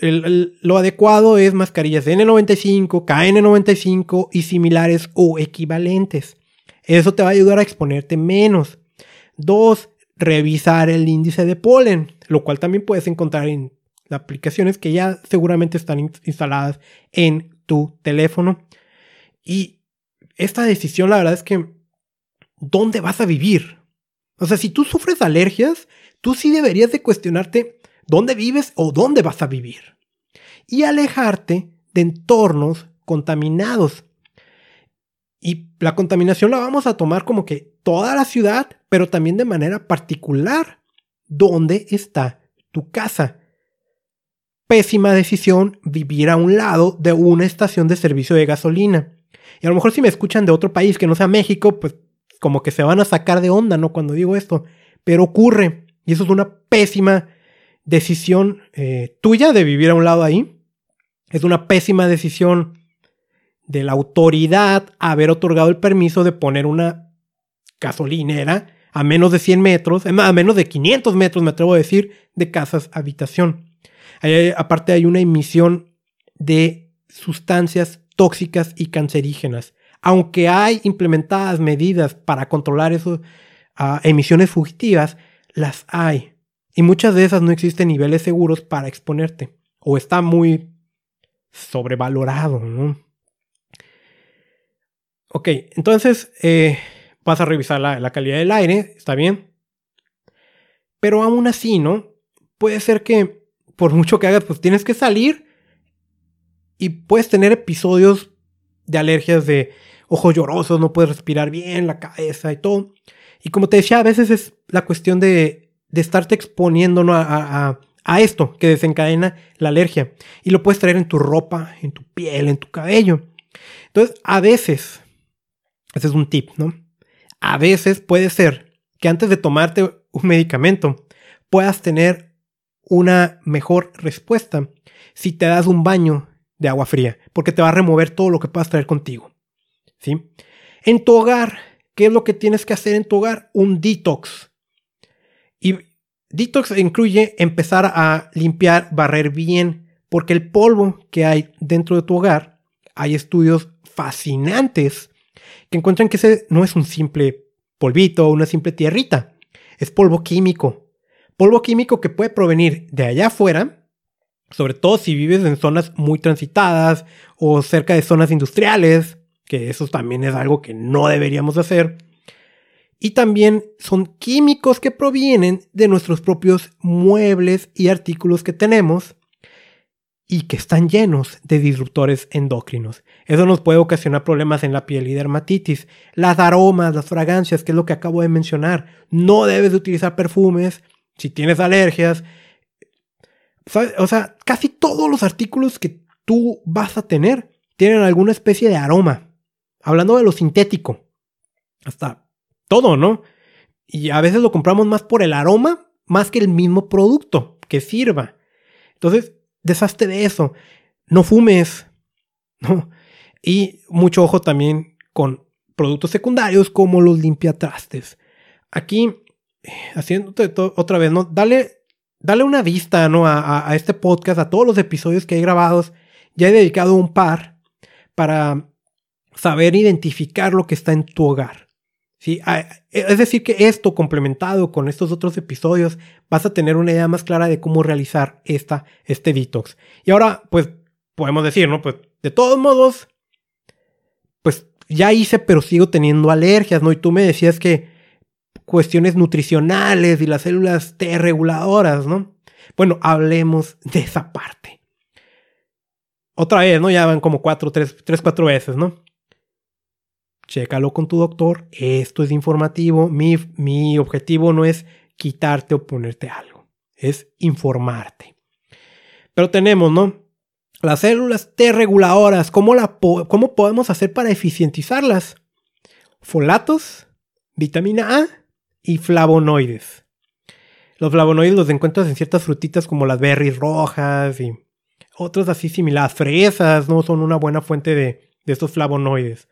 Lo adecuado es mascarillas N95, KN95 y similares o equivalentes. Eso te va a ayudar a exponerte menos. Dos, revisar el índice de polen, lo cual también puedes encontrar en aplicaciones que ya seguramente están instaladas en tu teléfono. Y esta decisión, la verdad es que, ¿dónde vas a vivir? O sea, si tú sufres alergias, tú sí deberías de cuestionarte dónde vives o dónde vas a vivir. Y alejarte de entornos contaminados. Y la contaminación la vamos a tomar como que toda la ciudad, pero también de manera particular. ¿Dónde está tu casa? pésima decisión vivir a un lado de una estación de servicio de gasolina. Y a lo mejor si me escuchan de otro país que no sea México, pues como que se van a sacar de onda, ¿no? Cuando digo esto. Pero ocurre. Y eso es una pésima decisión eh, tuya de vivir a un lado ahí. Es una pésima decisión de la autoridad haber otorgado el permiso de poner una gasolinera a menos de 100 metros, a menos de 500 metros, me atrevo a decir, de casas habitación aparte hay una emisión de sustancias tóxicas y cancerígenas. Aunque hay implementadas medidas para controlar esas ah, emisiones fugitivas, las hay. Y muchas de esas no existen niveles seguros para exponerte. O está muy sobrevalorado, ¿no? Ok, entonces eh, vas a revisar la, la calidad del aire, está bien. Pero aún así, ¿no? Puede ser que por mucho que hagas, pues tienes que salir y puedes tener episodios de alergias de ojos llorosos, no puedes respirar bien, la cabeza y todo. Y como te decía, a veces es la cuestión de, de estarte exponiendo a, a, esto que desencadena la alergia. Y lo puedes traer en tu ropa, en tu piel, en tu cabello. Entonces, a veces, ese es un tip, ¿no? A veces puede ser que antes de tomarte un medicamento puedas tener una mejor respuesta si te das un baño de agua fría, porque te va a remover todo lo que puedas traer contigo. ¿sí? En tu hogar, ¿qué es lo que tienes que hacer en tu hogar? Un detox. Detox incluye empezar a limpiar, barrer bien, porque el polvo que hay dentro de tu hogar, hay estudios fascinantes que encuentran que ese no es un simple polvito o una simple tierrita, es polvo químico polvo químico que puede provenir de allá afuera Sobre todo si vives en zonas muy transitadas o cerca de zonas industriales, que eso también es algo que no deberíamos hacer. Y también son químicos que provienen de nuestros propios muebles y artículos que tenemos y que están llenos de disruptores endocrinos. Eso nos puede ocasionar problemas en la piel y dermatitis. Las aromas, las fragancias, que es lo que acabo de mencionar. No debes de utilizar perfumes si tienes alergias. O sea, casi todos los artículos que tú vas a tener tienen alguna especie de aroma. Hablando de lo sintético. Hasta todo, ¿no? Y a veces lo compramos más por el aroma, más que el mismo producto que sirva. Entonces, deshazte de eso. No fumes. ¿no? Y mucho ojo también con productos secundarios como los limpiatrastes. Aquí, haciéndote otra vez, ¿no? Dale, dale una vista, ¿no? A, a, este podcast, a todos los episodios que he grabados. Ya he dedicado un par para saber identificar lo que está en tu hogar. ¿Sí? Ah, es decir, que esto complementado con estos otros episodios, vas a tener una idea más clara de cómo realizar esta, este detox. Y ahora, pues, podemos decir, ¿no? Pues, de todos modos, pues, ya hice, pero sigo teniendo alergias, ¿no? Y tú me decías que cuestiones nutricionales y las células T reguladoras, ¿no? Bueno, hablemos de esa parte. Otra vez, ¿no? Ya van como cuatro, tres, tres, cuatro veces, ¿no? Chécalo con tu doctor, esto es informativo, mi, mi objetivo no es quitarte o ponerte algo, es informarte. Pero tenemos, ¿no? Las células T reguladoras, ¿cómo, la ¿cómo podemos hacer para eficientizarlas? Folatos, vitamina A y flavonoides. Los flavonoides los encuentras en ciertas frutitas como las berries rojas y otras así similares. Fresas, ¿no? Son una buena fuente de, de estos flavonoides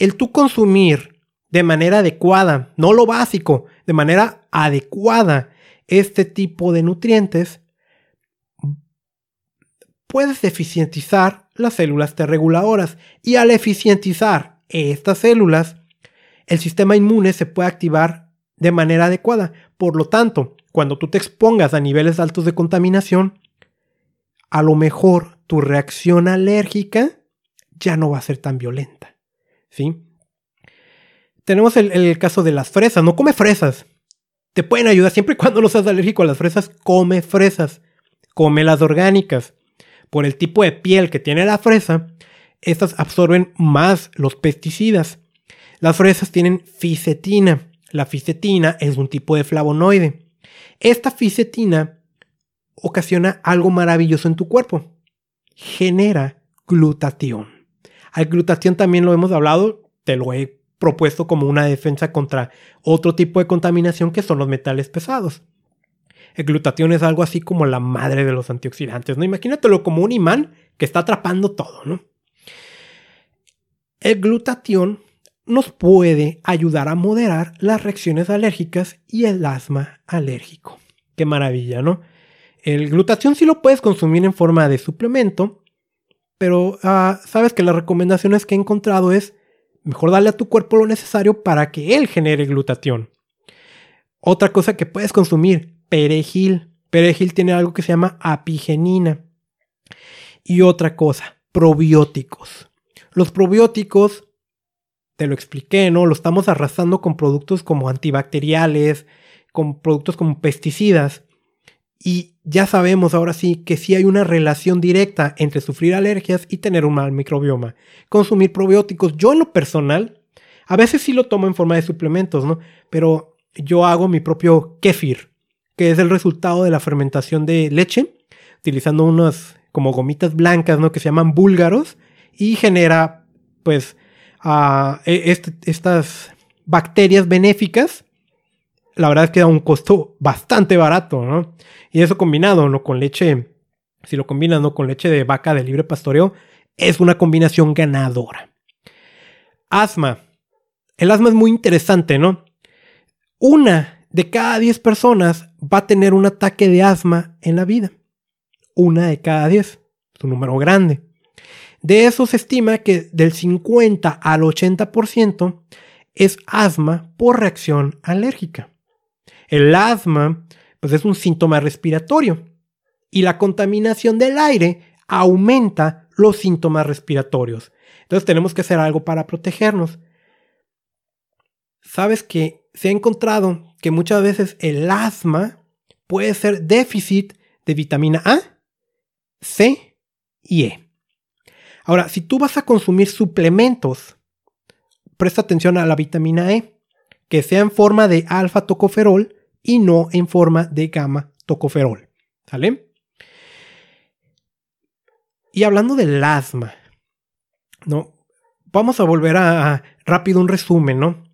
el tú consumir de manera adecuada, no lo básico, de manera adecuada este tipo de nutrientes, puedes eficientizar las células T reguladoras y al eficientizar estas células, el sistema inmune se puede activar de manera adecuada. Por lo tanto, cuando tú te expongas a niveles altos de contaminación, a lo mejor tu reacción alérgica ya no va a ser tan violenta. ¿Sí? Tenemos el, caso de las fresas. No come fresas. Te pueden ayudar siempre y cuando no seas alérgico a las fresas. Come fresas. Come las orgánicas. Por el tipo de piel que tiene la fresa, estas absorben más los pesticidas. Las fresas tienen fisetina. La fisetina es un tipo de flavonoide. Esta fisetina ocasiona algo maravilloso en tu cuerpo. Genera glutatión. Al glutatión también lo hemos hablado, te lo he propuesto como una defensa contra otro tipo de contaminación que son los metales pesados. El glutatión es algo así como la madre de los antioxidantes, ¿no? Imagínatelo como un imán que está atrapando todo, ¿no? El glutatión nos puede ayudar a moderar las reacciones alérgicas y el asma alérgico. Qué maravilla, ¿no? El glutatión sí lo puedes consumir en forma de suplemento, pero ah, sabes que las recomendaciones que he encontrado es mejor darle a tu cuerpo lo necesario para que él genere glutatión. Otra cosa que puedes consumir, perejil. Perejil tiene algo que se llama apigenina. Y otra cosa, probióticos. Los probióticos, te lo expliqué, ¿no? Lo estamos arrasando con productos como antibacteriales, con productos como pesticidas. Y ya sabemos ahora sí que sí hay una relación directa entre sufrir alergias y tener un mal microbioma. Consumir probióticos, yo en lo personal, a veces sí lo tomo en forma de suplementos, ¿no? Pero yo hago mi propio kefir, que es el resultado de la fermentación de leche, utilizando unas como gomitas blancas, ¿no? Que se llaman búlgaros y genera, pues, uh, estas bacterias benéficas la verdad es que da un costo bastante barato, ¿no? Y eso combinado, ¿no? Con leche, si lo combinas, ¿no? Con leche de vaca de libre pastoreo, es una combinación ganadora. Asma. El asma es muy interesante, ¿no? Una de cada 10 personas va a tener un ataque de asma en la vida. Una de cada 10. Es un número grande. De eso se estima que del 50 al 80% es asma por reacción alérgica. El asma, pues es un síntoma respiratorio. Y la contaminación del aire aumenta los síntomas respiratorios. Entonces tenemos que hacer algo para protegernos. Sabes que se ha encontrado que muchas veces el asma puede ser déficit de vitamina A, C y E. Ahora, si tú vas a consumir suplementos, presta atención a la vitamina E, que sea en forma de alfa tocoferol y no en forma de gamma tocoferol. ¿Sale? Y hablando del asma, ¿no? Vamos a volver a, rápido un resumen, ¿no?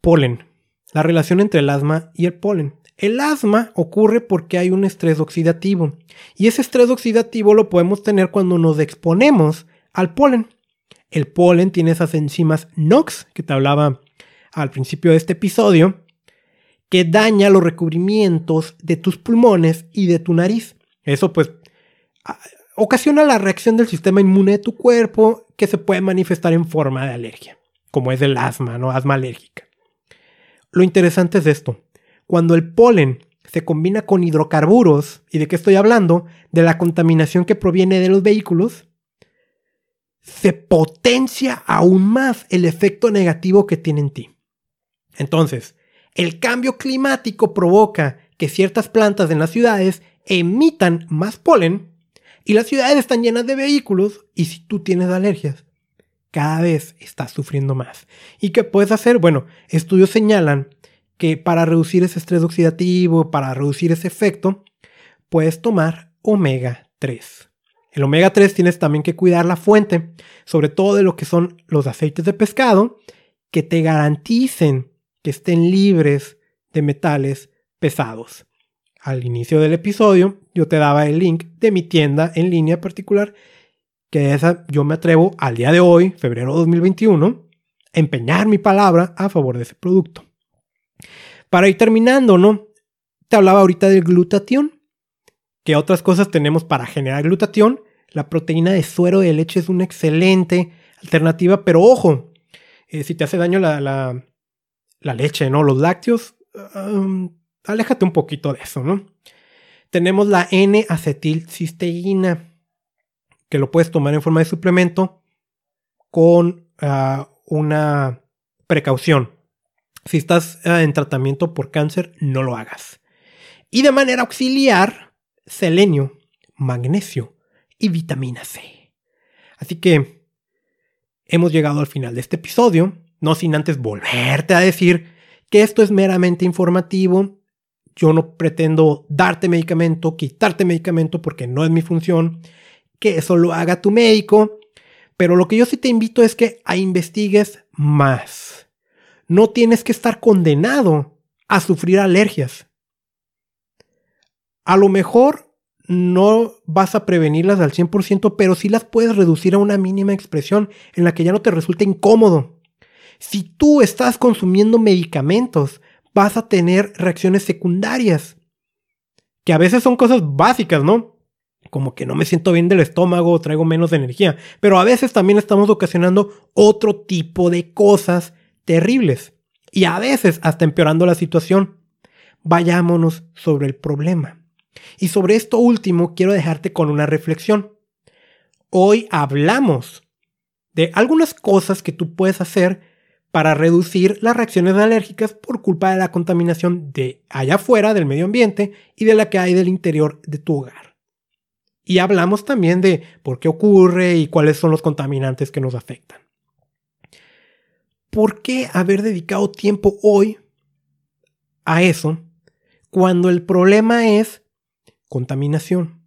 Polen. La relación entre el asma y el polen. El asma ocurre porque hay un estrés oxidativo. Y ese estrés oxidativo lo podemos tener cuando nos exponemos al polen. El polen tiene esas enzimas NOx que te hablaba al principio de este episodio, que daña los recubrimientos de tus pulmones y de tu nariz. Eso pues ocasiona la reacción del sistema inmune de tu cuerpo que se puede manifestar en forma de alergia, como es el asma, ¿no? Asma alérgica. Lo interesante es esto. Cuando el polen se combina con hidrocarburos, ¿y de qué estoy hablando? De la contaminación que proviene de los vehículos, se potencia aún más el efecto negativo que tiene en ti. Entonces, el cambio climático provoca que ciertas plantas en las ciudades emitan más polen y las ciudades están llenas de vehículos y si tú tienes alergias, cada vez estás sufriendo más. ¿Y qué puedes hacer? Bueno, estudios señalan que para reducir ese estrés oxidativo, para reducir ese efecto, puedes tomar omega 3. El omega 3 tienes también que cuidar la fuente, sobre todo de lo que son los aceites de pescado, que te garanticen que estén libres de metales pesados al inicio del episodio, yo te daba el link de mi tienda en línea particular, que esa yo me atrevo al día de hoy, febrero de 2021, a empeñar mi palabra a favor de ese producto. Para ir terminando, ¿no? Te hablaba ahorita del glutatión. ¿Qué otras cosas tenemos para generar glutatión? La proteína de suero de leche es una excelente alternativa, pero ojo, eh, si te hace daño la, leche, ¿no? Los lácteos, um, aléjate un poquito de eso, ¿no? Tenemos la N-acetilcisteína, que lo puedes tomar en forma de suplemento con ah, una precaución. Si estás ah, en tratamiento por cáncer, no lo hagas. Y de manera auxiliar, selenio, magnesio y vitamina C. Así que hemos llegado al final de este episodio, no sin antes volverte a decir que esto es meramente informativo yo no pretendo darte medicamento, quitarte medicamento porque no es mi función, que eso lo haga tu médico, pero lo que yo sí te invito es que investigues más. No tienes que estar condenado a sufrir alergias. A lo mejor no vas a prevenirlas al 100%, pero sí las puedes reducir a una mínima expresión en la que ya no te resulte incómodo. Si tú estás consumiendo medicamentos vas a tener reacciones secundarias. Que a veces son cosas básicas, ¿no? Como que no me siento bien del estómago, traigo menos energía. Pero a veces también estamos ocasionando otro tipo de cosas terribles. Y a veces hasta empeorando la situación. Vayámonos sobre el problema. Y sobre esto último quiero dejarte con una reflexión. Hoy hablamos de algunas cosas que tú puedes hacer para reducir las reacciones alérgicas por culpa de la contaminación de allá afuera del medio ambiente y de la que hay del interior de tu hogar. Y hablamos también de por qué ocurre y cuáles son los contaminantes que nos afectan. ¿Por qué haber dedicado tiempo hoy a eso cuando el problema es contaminación?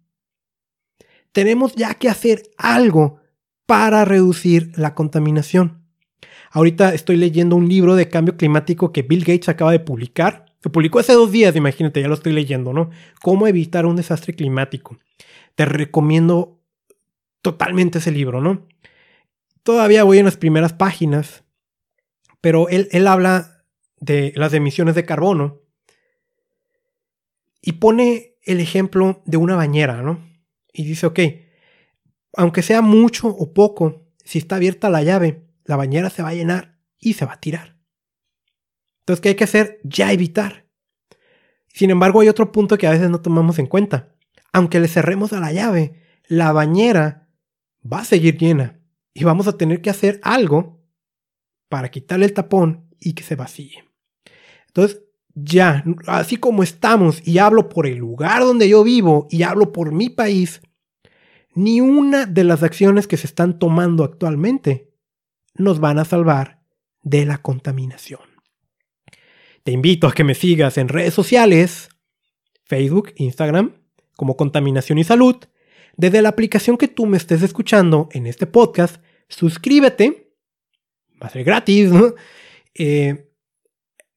Tenemos ya que hacer algo para reducir la contaminación. Ahorita estoy leyendo un libro de cambio climático que Bill Gates acaba de publicar. Se publicó hace dos días, imagínate, ya lo estoy leyendo, ¿no? Cómo evitar un desastre climático. Te recomiendo totalmente ese libro, ¿no? Todavía voy en las primeras páginas, pero él, él habla de las emisiones de carbono y pone el ejemplo de una bañera, ¿no? Y dice, ok, aunque sea mucho o poco, si está abierta la llave, la bañera se va a llenar y se va a tirar. Entonces, ¿qué hay que hacer? Ya evitar. Sin embargo, hay otro punto que a veces no tomamos en cuenta. Aunque le cerremos a la llave, la bañera va a seguir llena y vamos a tener que hacer algo para quitarle el tapón y que se vacíe. Entonces, ya, así como estamos y hablo por el lugar donde yo vivo y hablo por mi país, ni una de las acciones que se están tomando actualmente nos van a salvar de la contaminación. Te invito a que me sigas en redes sociales, Facebook, Instagram, como Contaminación y Salud. Desde la aplicación que tú me estés escuchando en este podcast, suscríbete, va a ser gratis, eh,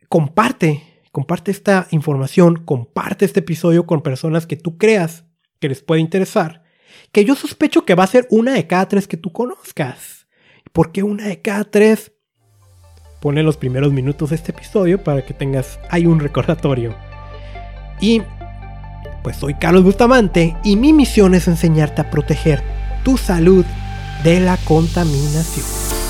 comparte, comparte esta información, comparte este episodio con personas que tú creas que les puede interesar, que yo sospecho que va a ser una de cada tres que tú conozcas. ¿Por qué una de cada tres? Pone los primeros minutos de este episodio para que tengas ahí un recordatorio. Y pues soy Carlos Bustamante y mi misión es enseñarte a proteger tu salud de la contaminación.